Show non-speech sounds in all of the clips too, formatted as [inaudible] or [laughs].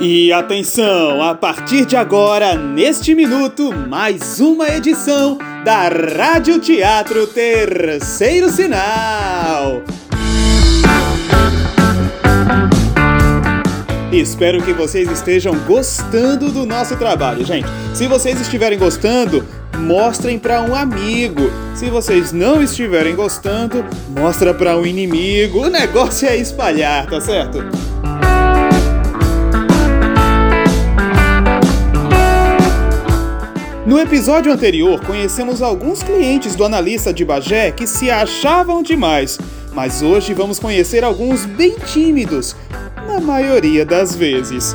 E atenção, a partir de agora, neste minuto, mais uma edição da Rádio Teatro Terceiro Sinal. Espero que vocês estejam gostando do nosso trabalho, gente. Se vocês estiverem gostando, mostrem para um amigo. Se vocês não estiverem gostando, mostra para um inimigo. O negócio é espalhar, tá certo? No episódio anterior, conhecemos alguns clientes do analista de Bagé que se achavam demais, mas hoje vamos conhecer alguns bem tímidos, na maioria das vezes.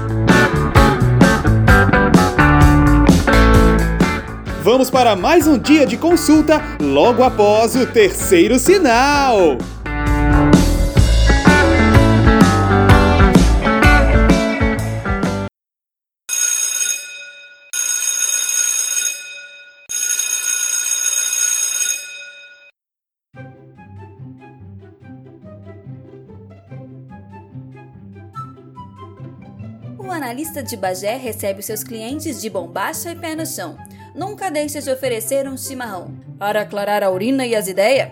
Vamos para mais um dia de consulta logo após o terceiro sinal. O analista de Bagé recebe seus clientes de bombacha e pé no chão. Nunca deixa de oferecer um chimarrão. Para aclarar a urina e as ideias.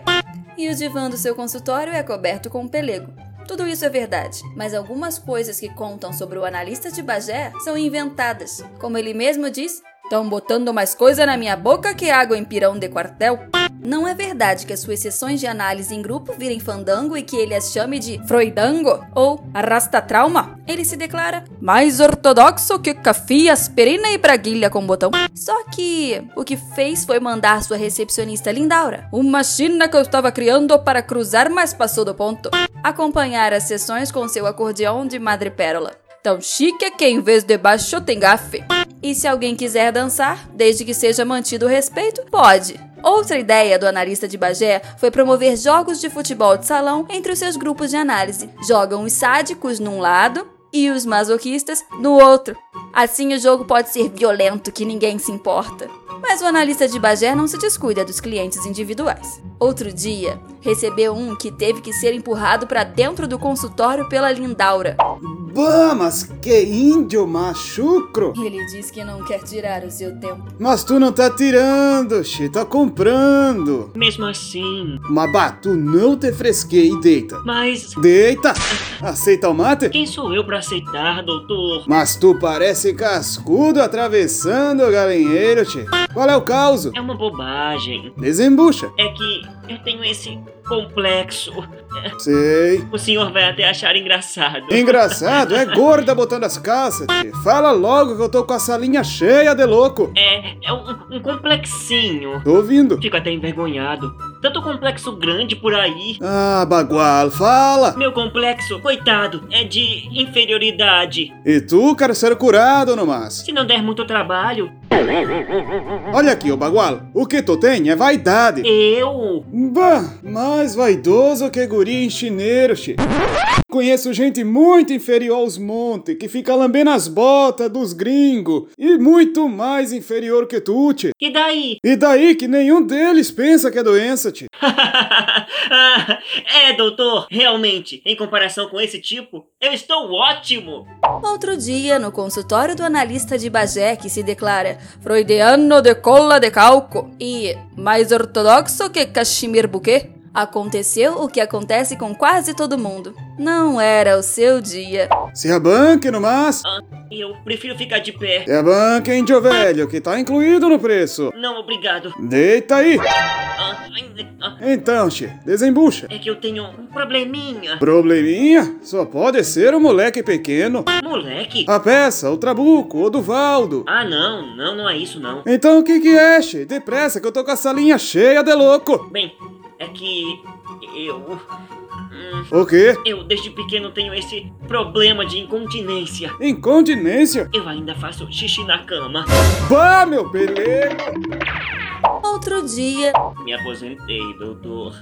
E o divã do seu consultório é coberto com um pelego. Tudo isso é verdade, mas algumas coisas que contam sobre o analista de Bagé são inventadas. Como ele mesmo diz, estão botando mais coisa na minha boca que água em pirão de quartel. Não é verdade que as suas sessões de análise em grupo virem fandango e que ele as chame de Freudango ou arrasta trauma? Ele se declara mais ortodoxo que café, aspirina e braguilha com botão. Só que o que fez foi mandar sua recepcionista Lindaura, uma china que eu estava criando para cruzar, mas passou do ponto, acompanhar as sessões com seu acordeão de madrepérola. Tão chique é que em vez de baixo tem gafe. E se alguém quiser dançar, desde que seja mantido o respeito, pode. Outra ideia do analista de Bagé foi promover jogos de futebol de salão entre os seus grupos de análise. Jogam os sádicos num lado e os masoquistas no outro. Assim o jogo pode ser violento que ninguém se importa. Mas o analista de Bagé não se descuida dos clientes individuais. Outro dia, recebeu um que teve que ser empurrado para dentro do consultório pela Lindaura. Bah, mas que índio machucro! Ele diz que não quer tirar o seu tempo. Mas tu não tá tirando, che, tá comprando. Mesmo assim. Mas bah, tu não te fresquei e deita. Mas. Deita! Aceita o mate? Quem sou eu para aceitar, doutor? Mas tu parece cascudo atravessando o galinheiro, che. Qual é o causo? É uma bobagem. Desembucha. É que eu tenho esse complexo. Sei. O senhor vai até achar engraçado. Engraçado, é gorda botando as calças, che. Fala logo que eu tô com a salinha cheia de louco. É, é um, um complexinho. Tô ouvindo. Fico até envergonhado. Tanto complexo grande por aí. Ah, bagual, fala. Meu complexo, coitado, é de inferioridade. E tu quer ser curado, no mas. Se não der muito trabalho, Olha aqui, ô bagual. O que tu tem é vaidade. eu. Bah, mais vaidoso que guri em chineiro, che. Conheço gente muito inferior aos montes, que fica lambendo as botas dos gringos, e muito mais inferior que tu, tchê. E daí? E daí que nenhum deles pensa que é doença, tchê. [laughs] É, doutor, realmente, em comparação com esse tipo, eu estou ótimo. Outro dia, no consultório do analista de Bagé, que se declara freudiano de cola de calco e mais ortodoxo que Cachemir Bouquet, aconteceu o que acontece com quase todo mundo. Não era o seu dia. Se abanque no mas. Eu prefiro ficar de pé. Se abanque, índio velho, que tá incluído no preço. Não, obrigado. Deita aí. Ah, ah, Então, che, desembucha. é que eu tenho um probleminha. Probleminha? Só pode ser um moleque pequeno. Moleque? A peça, o trabuco, o do Valdo. Ah, não, não, não é isso não. Então o que que é, che? Depressa que eu tô com a salinha cheia de louco. Bem, é que eu. hum, O quê? eu desde pequeno tenho esse problema de incontinência. Incontinência? Eu ainda faço xixi na cama. Bah, meu pelego! Outro dia, Me aposentei, doutor.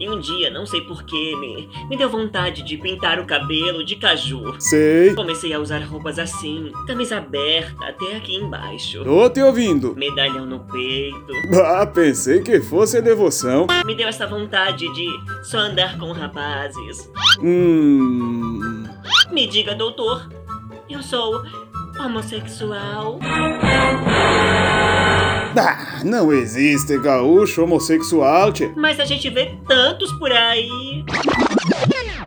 E um dia, não sei porquê, me, me deu vontade de pintar o cabelo de caju. Sei. Comecei a usar roupas assim, camisa aberta até aqui embaixo. Tô te ouvindo. Medalhão no peito. Ah, pensei que fosse devoção. Me deu essa vontade de só andar com rapazes. Hum. Me diga, doutor, Eu sou homossexual. Ah, não existe gaúcho homossexual, tchê. Mas a gente vê tantos por aí.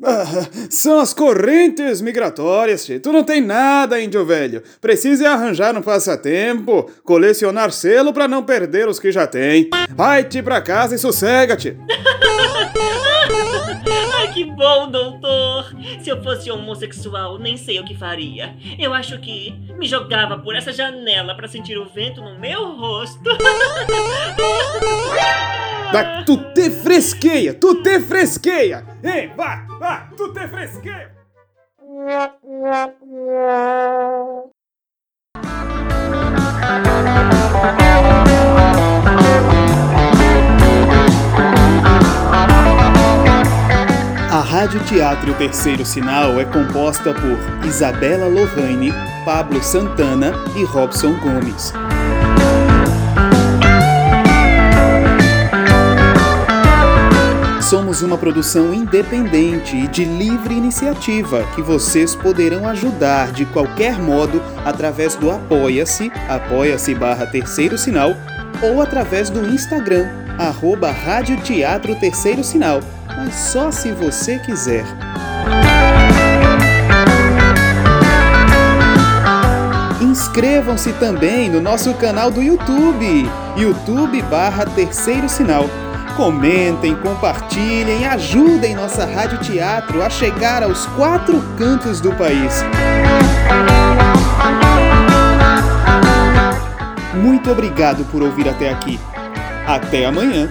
Ah, são as correntes migratórias, tchê. Tu não tem nada, índio velho. Precisa arranjar um passatempo, colecionar selo pra não perder os que já tem. Vai-te pra casa e sossega-te. [laughs] eu fosse homossexual, nem sei o que faria. Eu acho que me jogava por essa janela pra sentir o vento no meu rosto. Vai, tu te fresqueia, tu te fresqueia! Ei, vá, vá, tu te fresqueia! Rádio Teatro Terceiro Sinal é composta por Isabela Lohane, Pablo Santana e Robson Gomes. Somos uma produção independente e de livre iniciativa que vocês poderão ajudar de qualquer modo através do Apoia-se, apoia-se barra terceiro sinal, ou através do Instagram, arroba Rádio Teatro Terceiro Sinal, mas só se você quiser. Inscrevam-se também no nosso canal do YouTube, YouTube barra Terceiro Sinal. Comentem, compartilhem, ajudem nossa Rádio Teatro a chegar aos quatro cantos do país. Muito obrigado por ouvir até aqui. Até amanhã!